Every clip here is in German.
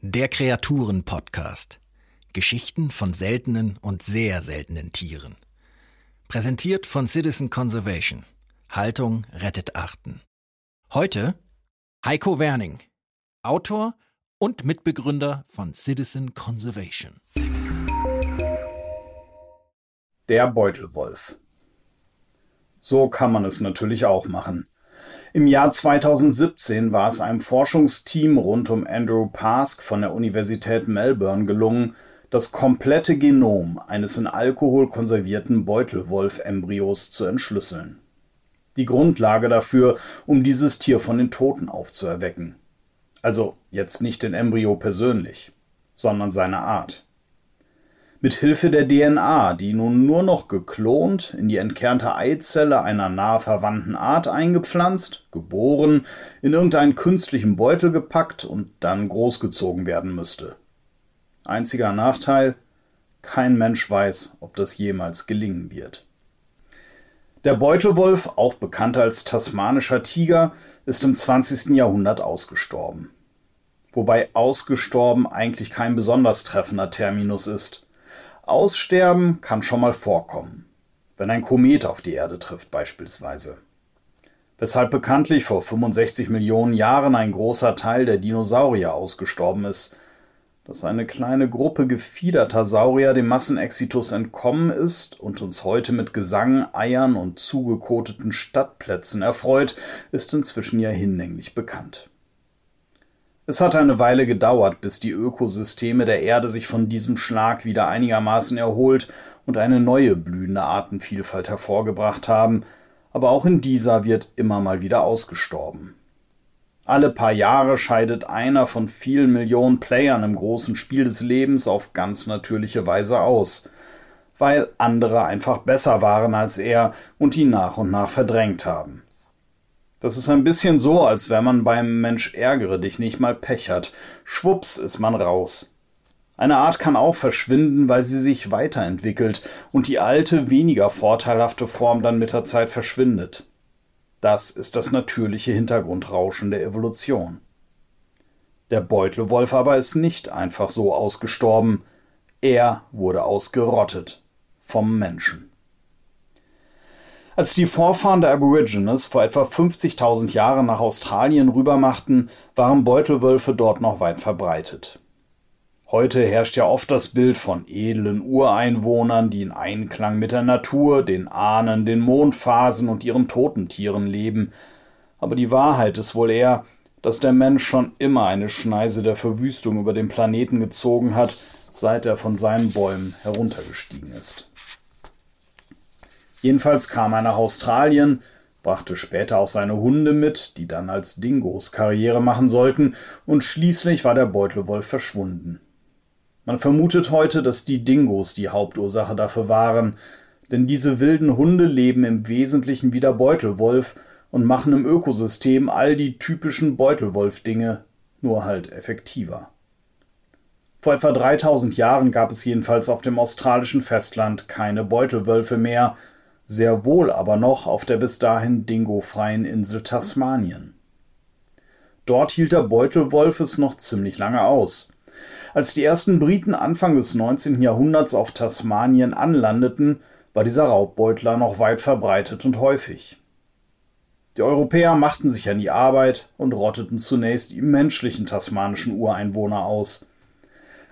Der Kreaturen-Podcast. Geschichten von seltenen und sehr seltenen Tieren. Präsentiert von Citizen Conservation. Haltung rettet Arten. Heute Heiko Werning, Autor und Mitbegründer von Citizen Conservation. Der Beutelwolf. So kann man es natürlich auch machen. Im Jahr 2017 war es einem Forschungsteam rund um Andrew Pask von der Universität Melbourne gelungen, das komplette Genom eines in Alkohol konservierten Beutelwolf-Embryos zu entschlüsseln. Die Grundlage dafür, um dieses Tier von den Toten aufzuerwecken. Also jetzt nicht den Embryo persönlich, sondern seine Art mit Hilfe der DNA, die nun nur noch geklont, in die entkernte Eizelle einer nah verwandten Art eingepflanzt, geboren, in irgendeinen künstlichen Beutel gepackt und dann großgezogen werden müsste. Einziger Nachteil, kein Mensch weiß, ob das jemals gelingen wird. Der Beutelwolf, auch bekannt als tasmanischer Tiger, ist im 20. Jahrhundert ausgestorben. Wobei ausgestorben eigentlich kein besonders treffender Terminus ist. Aussterben kann schon mal vorkommen, wenn ein Komet auf die Erde trifft beispielsweise. Weshalb bekanntlich vor 65 Millionen Jahren ein großer Teil der Dinosaurier ausgestorben ist, dass eine kleine Gruppe gefiederter Saurier dem Massenexitus entkommen ist und uns heute mit Gesang, Eiern und zugekoteten Stadtplätzen erfreut, ist inzwischen ja hinlänglich bekannt. Es hat eine Weile gedauert, bis die Ökosysteme der Erde sich von diesem Schlag wieder einigermaßen erholt und eine neue blühende Artenvielfalt hervorgebracht haben, aber auch in dieser wird immer mal wieder ausgestorben. Alle paar Jahre scheidet einer von vielen Millionen Playern im großen Spiel des Lebens auf ganz natürliche Weise aus, weil andere einfach besser waren als er und ihn nach und nach verdrängt haben. Das ist ein bisschen so, als wenn man beim Mensch ärgere dich nicht mal Pech hat. Schwupps ist man raus. Eine Art kann auch verschwinden, weil sie sich weiterentwickelt und die alte, weniger vorteilhafte Form dann mit der Zeit verschwindet. Das ist das natürliche Hintergrundrauschen der Evolution. Der Beutelwolf aber ist nicht einfach so ausgestorben, er wurde ausgerottet vom Menschen. Als die Vorfahren der Aborigines vor etwa 50.000 Jahren nach Australien rübermachten, waren Beutelwölfe dort noch weit verbreitet. Heute herrscht ja oft das Bild von edlen Ureinwohnern, die in Einklang mit der Natur, den Ahnen, den Mondphasen und ihren Totentieren leben. Aber die Wahrheit ist wohl eher, dass der Mensch schon immer eine Schneise der Verwüstung über den Planeten gezogen hat, seit er von seinen Bäumen heruntergestiegen ist. Jedenfalls kam er nach Australien, brachte später auch seine Hunde mit, die dann als Dingos Karriere machen sollten, und schließlich war der Beutelwolf verschwunden. Man vermutet heute, dass die Dingos die Hauptursache dafür waren, denn diese wilden Hunde leben im Wesentlichen wie der Beutelwolf und machen im Ökosystem all die typischen Beutelwolf-Dinge, nur halt effektiver. Vor etwa 3000 Jahren gab es jedenfalls auf dem australischen Festland keine Beutelwölfe mehr, sehr wohl aber noch auf der bis dahin dingofreien Insel Tasmanien. Dort hielt der Beutelwolf es noch ziemlich lange aus. Als die ersten Briten Anfang des 19. Jahrhunderts auf Tasmanien anlandeten, war dieser Raubbeutler noch weit verbreitet und häufig. Die Europäer machten sich an die Arbeit und rotteten zunächst die menschlichen tasmanischen Ureinwohner aus.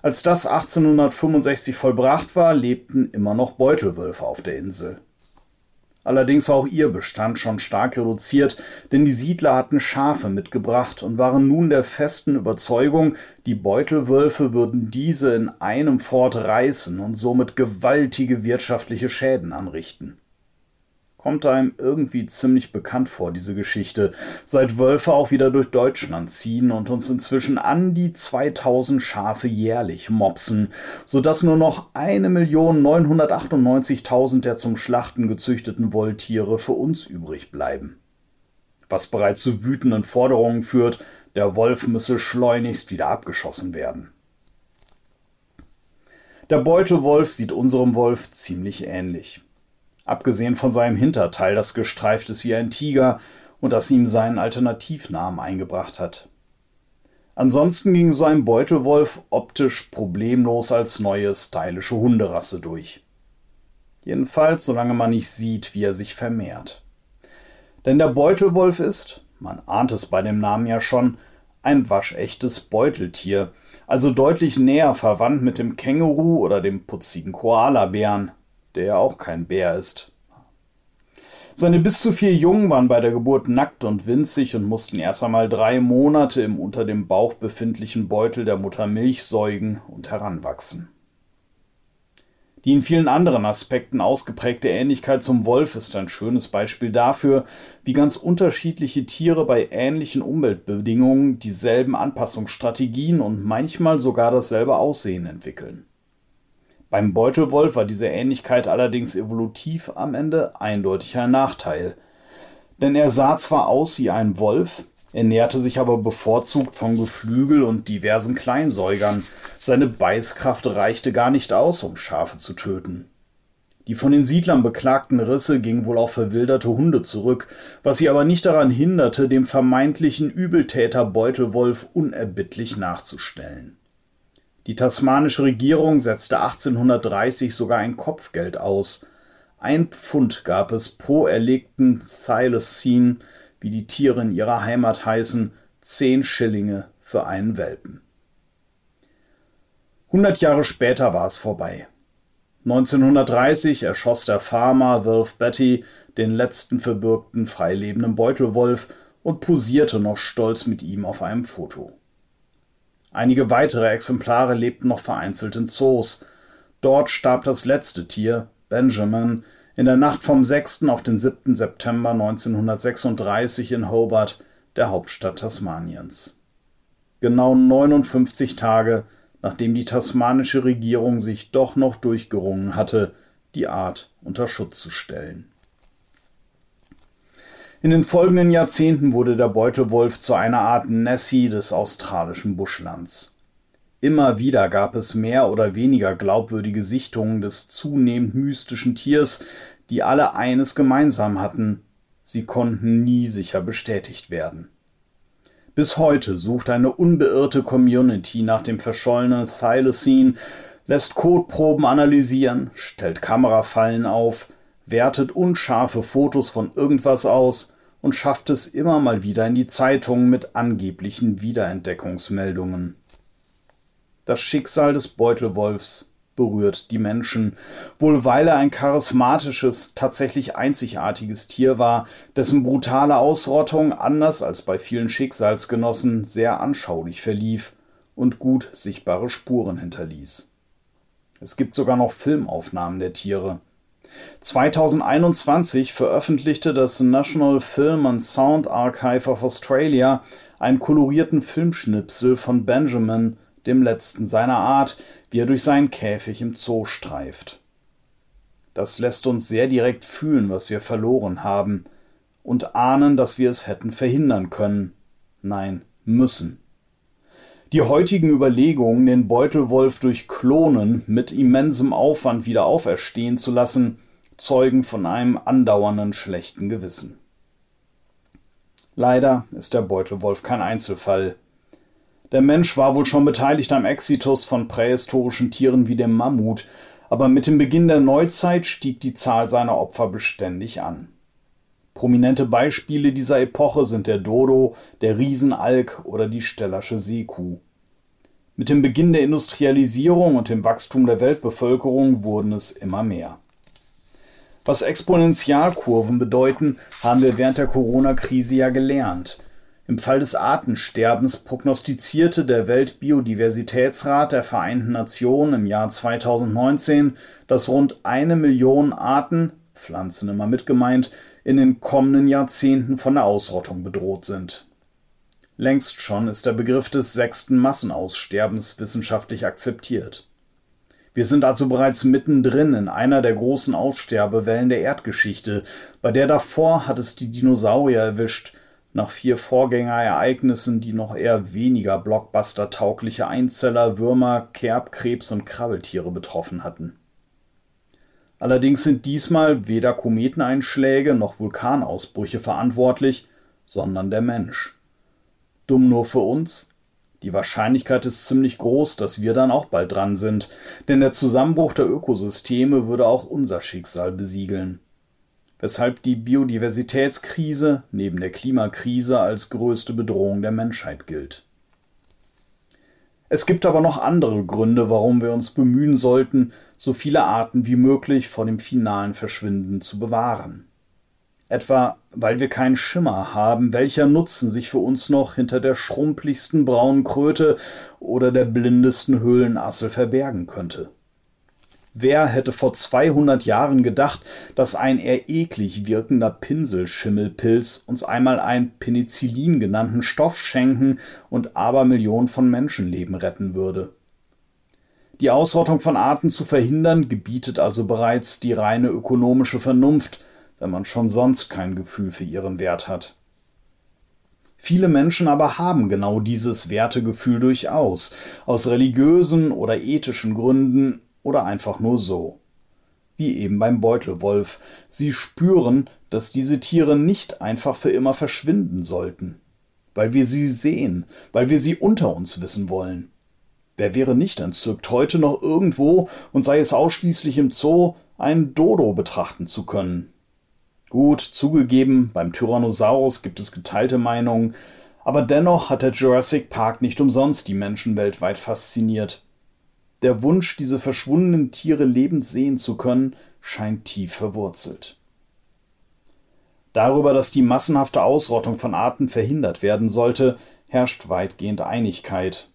Als das 1865 vollbracht war, lebten immer noch Beutelwölfe auf der Insel. Allerdings war auch ihr Bestand schon stark reduziert, denn die Siedler hatten Schafe mitgebracht und waren nun der festen Überzeugung, die Beutelwölfe würden diese in einem fort reißen und somit gewaltige wirtschaftliche Schäden anrichten kommt einem irgendwie ziemlich bekannt vor, diese Geschichte, seit Wölfe auch wieder durch Deutschland ziehen und uns inzwischen an die 2000 Schafe jährlich mopsen, sodass nur noch 1.998.000 der zum Schlachten gezüchteten Wolltiere für uns übrig bleiben. Was bereits zu wütenden Forderungen führt, der Wolf müsse schleunigst wieder abgeschossen werden. Der Beutelwolf sieht unserem Wolf ziemlich ähnlich abgesehen von seinem Hinterteil, das gestreift ist wie ein Tiger und das ihm seinen Alternativnamen eingebracht hat. Ansonsten ging so ein Beutelwolf optisch problemlos als neue stylische Hunderasse durch. Jedenfalls, solange man nicht sieht, wie er sich vermehrt. Denn der Beutelwolf ist, man ahnt es bei dem Namen ja schon, ein waschechtes Beuteltier, also deutlich näher verwandt mit dem Känguru oder dem putzigen Koalabären, der ja auch kein Bär ist. Seine bis zu vier Jungen waren bei der Geburt nackt und winzig und mussten erst einmal drei Monate im unter dem Bauch befindlichen Beutel der Mutter Milch säugen und heranwachsen. Die in vielen anderen Aspekten ausgeprägte Ähnlichkeit zum Wolf ist ein schönes Beispiel dafür, wie ganz unterschiedliche Tiere bei ähnlichen Umweltbedingungen dieselben Anpassungsstrategien und manchmal sogar dasselbe Aussehen entwickeln. Beim Beutelwolf war diese Ähnlichkeit allerdings evolutiv am Ende eindeutig ein Nachteil. Denn er sah zwar aus wie ein Wolf, ernährte sich aber bevorzugt von Geflügel und diversen Kleinsäugern. Seine Beißkraft reichte gar nicht aus, um Schafe zu töten. Die von den Siedlern beklagten Risse gingen wohl auf verwilderte Hunde zurück, was sie aber nicht daran hinderte, dem vermeintlichen Übeltäter Beutelwolf unerbittlich nachzustellen. Die tasmanische Regierung setzte 1830 sogar ein Kopfgeld aus. Ein Pfund gab es pro erlegten Thylacine, wie die Tiere in ihrer Heimat heißen, zehn Schillinge für einen Welpen. Hundert Jahre später war es vorbei. 1930 erschoss der Farmer Wilf Betty den letzten verbürgten freilebenden Beutelwolf und posierte noch stolz mit ihm auf einem Foto. Einige weitere Exemplare lebten noch vereinzelt in Zoos. Dort starb das letzte Tier, Benjamin, in der Nacht vom 6. auf den 7. September 1936 in Hobart, der Hauptstadt Tasmaniens. Genau 59 Tage, nachdem die tasmanische Regierung sich doch noch durchgerungen hatte, die Art unter Schutz zu stellen. In den folgenden Jahrzehnten wurde der Beutewolf zu einer Art Nessie des australischen Buschlands. Immer wieder gab es mehr oder weniger glaubwürdige Sichtungen des zunehmend mystischen Tiers, die alle eines gemeinsam hatten, sie konnten nie sicher bestätigt werden. Bis heute sucht eine unbeirrte Community nach dem verschollenen Thylacine, lässt Kotproben analysieren, stellt Kamerafallen auf, wertet unscharfe Fotos von irgendwas aus und schafft es immer mal wieder in die Zeitungen mit angeblichen Wiederentdeckungsmeldungen. Das Schicksal des Beutelwolfs berührt die Menschen, wohl weil er ein charismatisches, tatsächlich einzigartiges Tier war, dessen brutale Ausrottung, anders als bei vielen Schicksalsgenossen, sehr anschaulich verlief und gut sichtbare Spuren hinterließ. Es gibt sogar noch Filmaufnahmen der Tiere. 2021 veröffentlichte das National Film and Sound Archive of Australia einen kolorierten Filmschnipsel von Benjamin, dem letzten seiner Art, wie er durch seinen Käfig im Zoo streift. Das lässt uns sehr direkt fühlen, was wir verloren haben, und ahnen, dass wir es hätten verhindern können, nein, müssen. Die heutigen Überlegungen, den Beutelwolf durch Klonen mit immensem Aufwand wieder auferstehen zu lassen, zeugen von einem andauernden schlechten Gewissen. Leider ist der Beutelwolf kein Einzelfall. Der Mensch war wohl schon beteiligt am Exitus von prähistorischen Tieren wie dem Mammut, aber mit dem Beginn der Neuzeit stieg die Zahl seiner Opfer beständig an. Prominente Beispiele dieser Epoche sind der Dodo, der Riesenalk oder die Stellersche Seekuh. Mit dem Beginn der Industrialisierung und dem Wachstum der Weltbevölkerung wurden es immer mehr. Was Exponentialkurven bedeuten, haben wir während der Corona-Krise ja gelernt. Im Fall des Artensterbens prognostizierte der Weltbiodiversitätsrat der Vereinten Nationen im Jahr 2019, dass rund eine Million Arten, Pflanzen immer mitgemeint, in den kommenden Jahrzehnten von der Ausrottung bedroht sind. Längst schon ist der Begriff des sechsten Massenaussterbens wissenschaftlich akzeptiert. Wir sind also bereits mittendrin in einer der großen Aussterbewellen der Erdgeschichte, bei der davor hat es die Dinosaurier erwischt, nach vier Vorgängerereignissen, die noch eher weniger blockbuster-taugliche Einzeller, Würmer, Kerb, Krebs und Krabbeltiere betroffen hatten. Allerdings sind diesmal weder Kometeneinschläge noch Vulkanausbrüche verantwortlich, sondern der Mensch. Dumm nur für uns, Die Wahrscheinlichkeit ist ziemlich groß, dass wir dann auch bald dran sind, denn der Zusammenbruch der Ökosysteme würde auch unser Schicksal besiegeln. Weshalb die Biodiversitätskrise neben der Klimakrise als größte Bedrohung der Menschheit gilt. Es gibt aber noch andere Gründe, warum wir uns bemühen sollten, so viele Arten wie möglich vor dem finalen Verschwinden zu bewahren. Etwa, weil wir keinen Schimmer haben, welcher Nutzen sich für uns noch hinter der schrumpeligsten braunen Kröte oder der blindesten Höhlenassel verbergen könnte. Wer hätte vor 200 Jahren gedacht, dass ein eher eklig wirkender Pinselschimmelpilz uns einmal einen Penicillin genannten Stoff schenken und Abermillionen von Menschenleben retten würde? Die Ausrottung von Arten zu verhindern, gebietet also bereits die reine ökonomische Vernunft, wenn man schon sonst kein Gefühl für ihren Wert hat. Viele Menschen aber haben genau dieses Wertegefühl durchaus, aus religiösen oder ethischen Gründen oder einfach nur so. Wie eben beim Beutelwolf. Sie spüren, dass diese Tiere nicht einfach für immer verschwinden sollten. Weil wir sie sehen, weil wir sie unter uns wissen wollen. Wer wäre nicht entzückt, heute noch irgendwo und sei es ausschließlich im Zoo, einen Dodo betrachten zu können? Gut, zugegeben, beim Tyrannosaurus gibt es geteilte Meinungen, aber dennoch hat der Jurassic Park nicht umsonst die Menschen weltweit fasziniert. Der Wunsch, diese verschwundenen Tiere lebend sehen zu können, scheint tief verwurzelt. Darüber, dass die massenhafte Ausrottung von Arten verhindert werden sollte, herrscht weitgehend Einigkeit.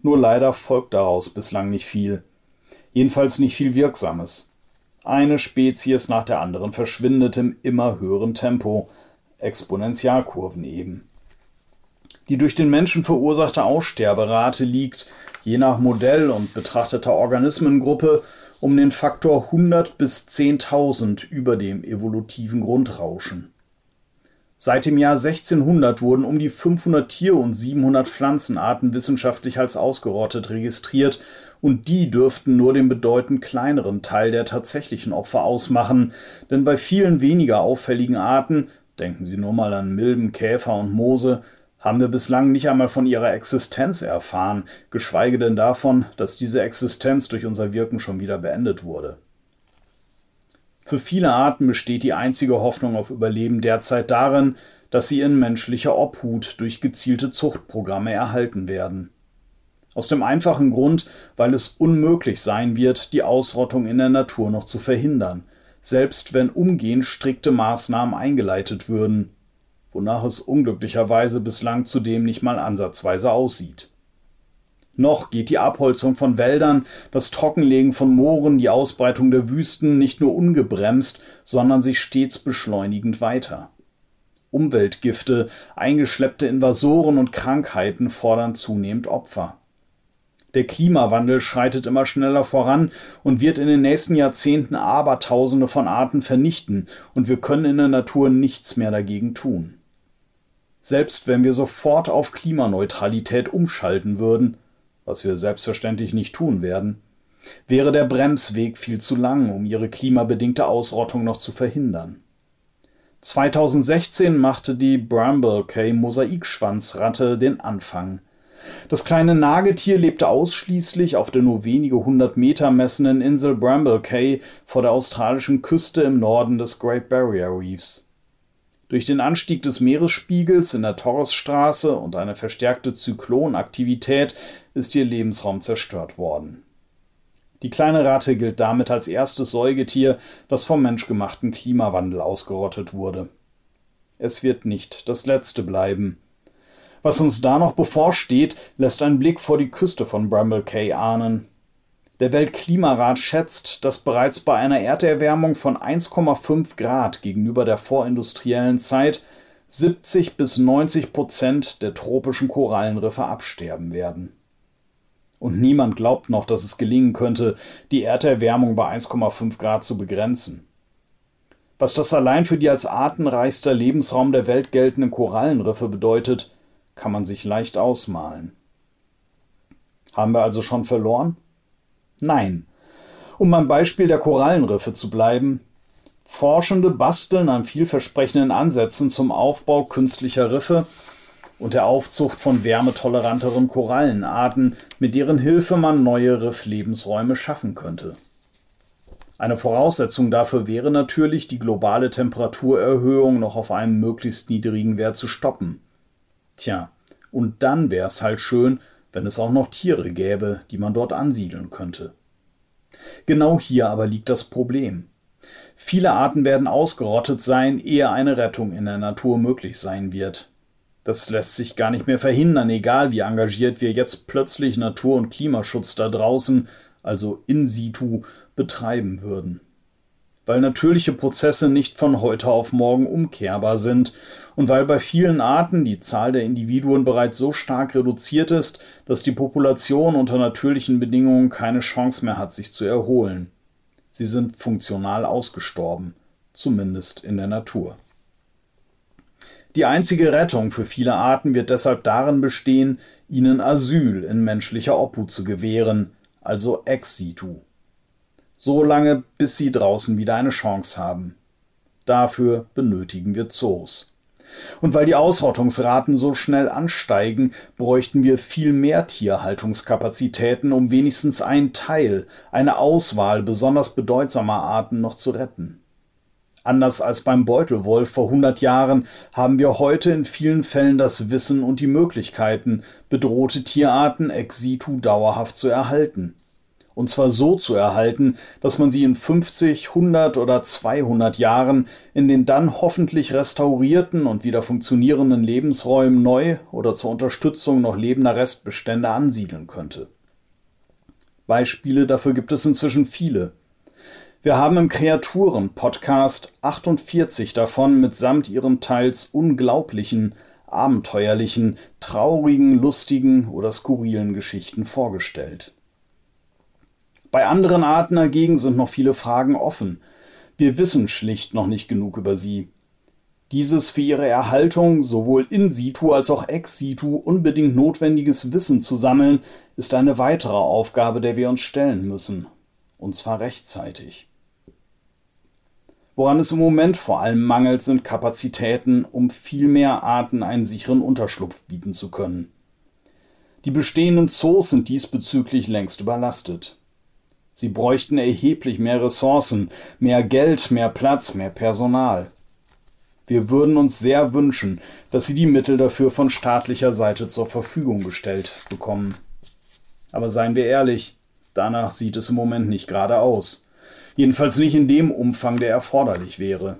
Nur leider folgt daraus bislang nicht viel. Jedenfalls nicht viel Wirksames. Eine Spezies nach der anderen verschwindet im immer höheren Tempo, Exponentialkurven eben. Die durch den Menschen verursachte Aussterberate liegt je nach Modell und betrachteter Organismengruppe um den Faktor 100 bis 10.000 über dem evolutiven Grundrauschen. Seit dem Jahr 1600 wurden um die 500 Tier- und 700 Pflanzenarten wissenschaftlich als ausgerottet registriert und die dürften nur den bedeutend kleineren Teil der tatsächlichen Opfer ausmachen, denn bei vielen weniger auffälligen Arten, denken Sie nur mal an Milben, Käfer und Moose, haben wir bislang nicht einmal von ihrer Existenz erfahren, geschweige denn davon, dass diese Existenz durch unser Wirken schon wieder beendet wurde. Für viele Arten besteht die einzige Hoffnung auf Überleben derzeit darin, dass sie in menschlicher Obhut durch gezielte Zuchtprogramme erhalten werden. Aus dem einfachen Grund, weil es unmöglich sein wird, die Ausrottung in der Natur noch zu verhindern, selbst wenn umgehend strikte Maßnahmen eingeleitet würden, wonach es unglücklicherweise bislang zudem nicht mal ansatzweise aussieht. Noch geht die Abholzung von Wäldern, das Trockenlegen von Mooren, die Ausbreitung der Wüsten nicht nur ungebremst, sondern sich stets beschleunigend weiter. Umweltgifte, eingeschleppte Invasoren und Krankheiten fordern zunehmend Opfer. Der Klimawandel schreitet immer schneller voran und wird in den nächsten Jahrzehnten Abertausende von Arten vernichten, und wir können in der Natur nichts mehr dagegen tun. Selbst wenn wir sofort auf Klimaneutralität umschalten würden, was wir selbstverständlich nicht tun werden, wäre der Bremsweg viel zu lang, um ihre klimabedingte Ausrottung noch zu verhindern. 2016 machte die Bramble Cay Mosaikschwanzratte den Anfang. Das kleine Nagetier lebte ausschließlich auf der nur wenige hundert Meter messenden Insel Bramble Cay vor der australischen Küste im Norden des Great Barrier Reefs. Durch den Anstieg des Meeresspiegels in der Torresstraße und eine verstärkte Zyklonaktivität ist ihr Lebensraum zerstört worden. Die kleine Ratte gilt damit als erstes Säugetier, das vom menschgemachten Klimawandel ausgerottet wurde. Es wird nicht das letzte bleiben. Was uns da noch bevorsteht, lässt ein Blick vor die Küste von Bramble Cay ahnen. Der Weltklimarat schätzt, dass bereits bei einer Erderwärmung von 1,5 Grad gegenüber der vorindustriellen Zeit 70 bis 90 Prozent der tropischen Korallenriffe absterben werden. Und niemand glaubt noch, dass es gelingen könnte, die Erderwärmung bei 1,5 Grad zu begrenzen. Was das allein für die als artenreichster Lebensraum der Welt geltenden Korallenriffe bedeutet, kann man sich leicht ausmalen. Haben wir also schon verloren? Nein. Um beim Beispiel der Korallenriffe zu bleiben, Forschende basteln an vielversprechenden Ansätzen zum Aufbau künstlicher Riffe, und der Aufzucht von wärmetoleranteren Korallenarten, mit deren Hilfe man neue Rifflebensräume schaffen könnte. Eine Voraussetzung dafür wäre natürlich, die globale Temperaturerhöhung noch auf einem möglichst niedrigen Wert zu stoppen. Tja, und dann wäre es halt schön, wenn es auch noch Tiere gäbe, die man dort ansiedeln könnte. Genau hier aber liegt das Problem. Viele Arten werden ausgerottet sein, ehe eine Rettung in der Natur möglich sein wird. Das lässt sich gar nicht mehr verhindern, egal wie engagiert wir jetzt plötzlich Natur- und Klimaschutz da draußen, also in situ, betreiben würden. Weil natürliche Prozesse nicht von heute auf morgen umkehrbar sind und weil bei vielen Arten die Zahl der Individuen bereits so stark reduziert ist, dass die Population unter natürlichen Bedingungen keine Chance mehr hat, sich zu erholen. Sie sind funktional ausgestorben, zumindest in der Natur. Die einzige Rettung für viele Arten wird deshalb darin bestehen, ihnen Asyl in menschlicher Obhut zu gewähren, also ex situ. So lange, bis sie draußen wieder eine Chance haben. Dafür benötigen wir Zoos. Und weil die Ausrottungsraten so schnell ansteigen, bräuchten wir viel mehr Tierhaltungskapazitäten, um wenigstens einen Teil, eine Auswahl besonders bedeutsamer Arten noch zu retten. Anders als beim Beutelwolf vor 100 Jahren haben wir heute in vielen Fällen das Wissen und die Möglichkeiten, bedrohte Tierarten ex situ dauerhaft zu erhalten und zwar so zu erhalten, dass man sie in 50, 100 oder 200 Jahren in den dann hoffentlich restaurierten und wieder funktionierenden Lebensräumen neu oder zur Unterstützung noch lebender Restbestände ansiedeln könnte. Beispiele dafür gibt es inzwischen viele. Wir haben im Kreaturen-Podcast 48 davon mitsamt ihren teils unglaublichen, abenteuerlichen, traurigen, lustigen oder skurrilen Geschichten vorgestellt. Bei anderen Arten dagegen sind noch viele Fragen offen. Wir wissen schlicht noch nicht genug über sie. Dieses für ihre Erhaltung sowohl in situ als auch ex situ unbedingt notwendiges Wissen zu sammeln, ist eine weitere Aufgabe, der wir uns stellen müssen. Und zwar rechtzeitig. Woran es im Moment vor allem mangelt, sind Kapazitäten, um viel mehr Arten einen sicheren Unterschlupf bieten zu können. Die bestehenden Zoos sind diesbezüglich längst überlastet. Sie bräuchten erheblich mehr Ressourcen, mehr Geld, mehr Platz, mehr Personal. Wir würden uns sehr wünschen, dass sie die Mittel dafür von staatlicher Seite zur Verfügung gestellt bekommen. Aber seien wir ehrlich, danach sieht es im Moment nicht gerade aus. Jedenfalls nicht in dem Umfang, der erforderlich wäre.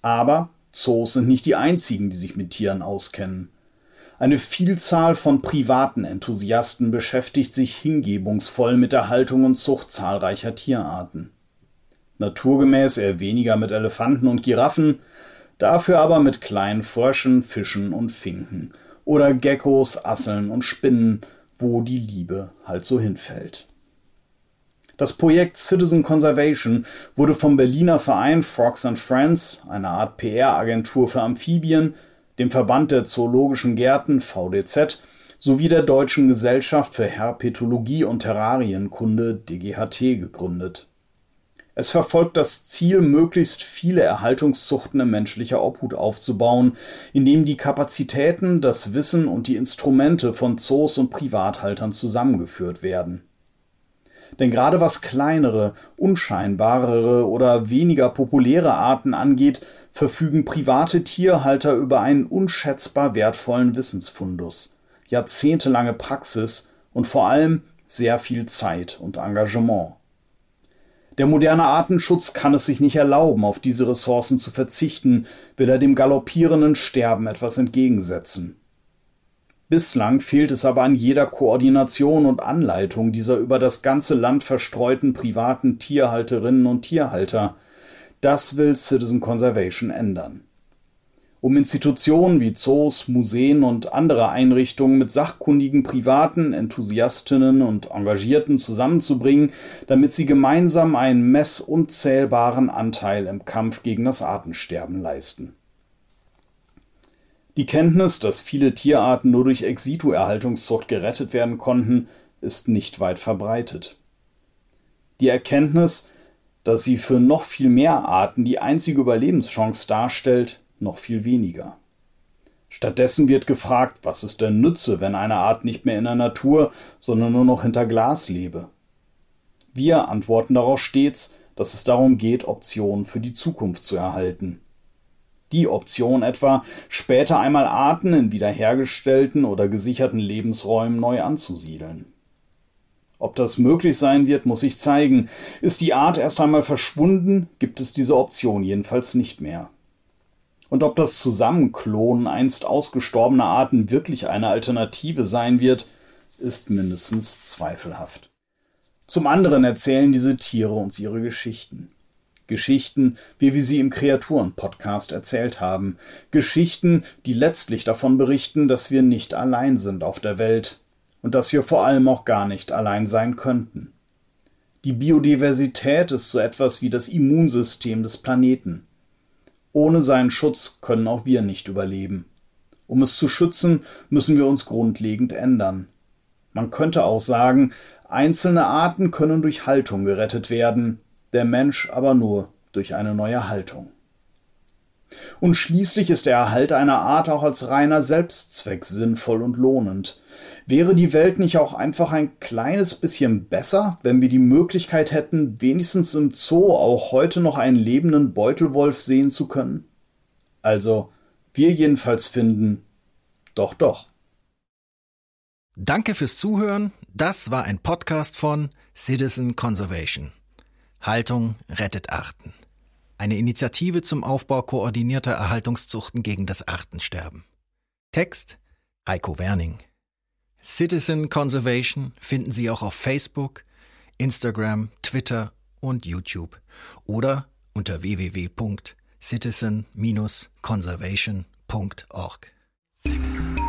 Aber Zoos sind nicht die einzigen, die sich mit Tieren auskennen. Eine Vielzahl von privaten Enthusiasten beschäftigt sich hingebungsvoll mit der Haltung und Zucht zahlreicher Tierarten. Naturgemäß eher weniger mit Elefanten und Giraffen, dafür aber mit kleinen Fröschen, Fischen und Finken oder Geckos, Asseln und Spinnen, wo die Liebe halt so hinfällt. Das Projekt Citizen Conservation wurde vom Berliner Verein Frogs and Friends, einer Art PR-Agentur für Amphibien, dem Verband der Zoologischen Gärten VDZ sowie der Deutschen Gesellschaft für Herpetologie und Terrarienkunde DGHT gegründet. Es verfolgt das Ziel, möglichst viele Erhaltungszuchten in menschlicher Obhut aufzubauen, indem die Kapazitäten, das Wissen und die Instrumente von Zoos und Privathaltern zusammengeführt werden. Denn gerade was kleinere, unscheinbarere oder weniger populäre Arten angeht, verfügen private Tierhalter über einen unschätzbar wertvollen Wissensfundus, jahrzehntelange Praxis und vor allem sehr viel Zeit und Engagement. Der moderne Artenschutz kann es sich nicht erlauben, auf diese Ressourcen zu verzichten, will er dem galoppierenden Sterben etwas entgegensetzen. Bislang fehlt es aber an jeder Koordination und Anleitung dieser über das ganze Land verstreuten privaten Tierhalterinnen und Tierhalter, das will Citizen Conservation ändern. Um Institutionen wie Zoos, Museen und andere Einrichtungen mit sachkundigen privaten Enthusiastinnen und Engagierten zusammenzubringen, damit sie gemeinsam einen messunzählbaren Anteil im Kampf gegen das Artensterben leisten. Die Kenntnis, dass viele Tierarten nur durch Ex-situ-Erhaltungszucht gerettet werden konnten, ist nicht weit verbreitet. Die Erkenntnis, dass sie für noch viel mehr Arten die einzige Überlebenschance darstellt, noch viel weniger. Stattdessen wird gefragt, was es denn nütze, wenn eine Art nicht mehr in der Natur, sondern nur noch hinter Glas lebe. Wir antworten darauf stets, dass es darum geht, Optionen für die Zukunft zu erhalten. Die Option etwa, später einmal Arten in wiederhergestellten oder gesicherten Lebensräumen neu anzusiedeln. Ob das möglich sein wird, muss sich zeigen. Ist die Art erst einmal verschwunden, gibt es diese Option jedenfalls nicht mehr. Und ob das Zusammenklonen einst ausgestorbener Arten wirklich eine Alternative sein wird, ist mindestens zweifelhaft. Zum anderen erzählen diese Tiere uns ihre Geschichten. Geschichten, wie wir sie im Kreaturen-Podcast erzählt haben. Geschichten, die letztlich davon berichten, dass wir nicht allein sind auf der Welt und dass wir vor allem auch gar nicht allein sein könnten. Die Biodiversität ist so etwas wie das Immunsystem des Planeten. Ohne seinen Schutz können auch wir nicht überleben. Um es zu schützen, müssen wir uns grundlegend ändern. Man könnte auch sagen, einzelne Arten können durch Haltung gerettet werden, der Mensch aber nur durch eine neue Haltung. Und schließlich ist der Erhalt einer Art auch als reiner Selbstzweck sinnvoll und lohnend. Wäre die Welt nicht auch einfach ein kleines bisschen besser, wenn wir die Möglichkeit hätten, wenigstens im Zoo auch heute noch einen lebenden Beutelwolf sehen zu können? Also, wir jedenfalls finden, doch, doch. Danke fürs Zuhören. Das war ein Podcast von Citizen Conservation. Haltung rettet Arten. Eine Initiative zum Aufbau koordinierter Erhaltungszuchten gegen das Artensterben. Text Heiko Werning. Citizen Conservation finden Sie auch auf Facebook, Instagram, Twitter und YouTube oder unter www.citizen-conservation.org. Citizen.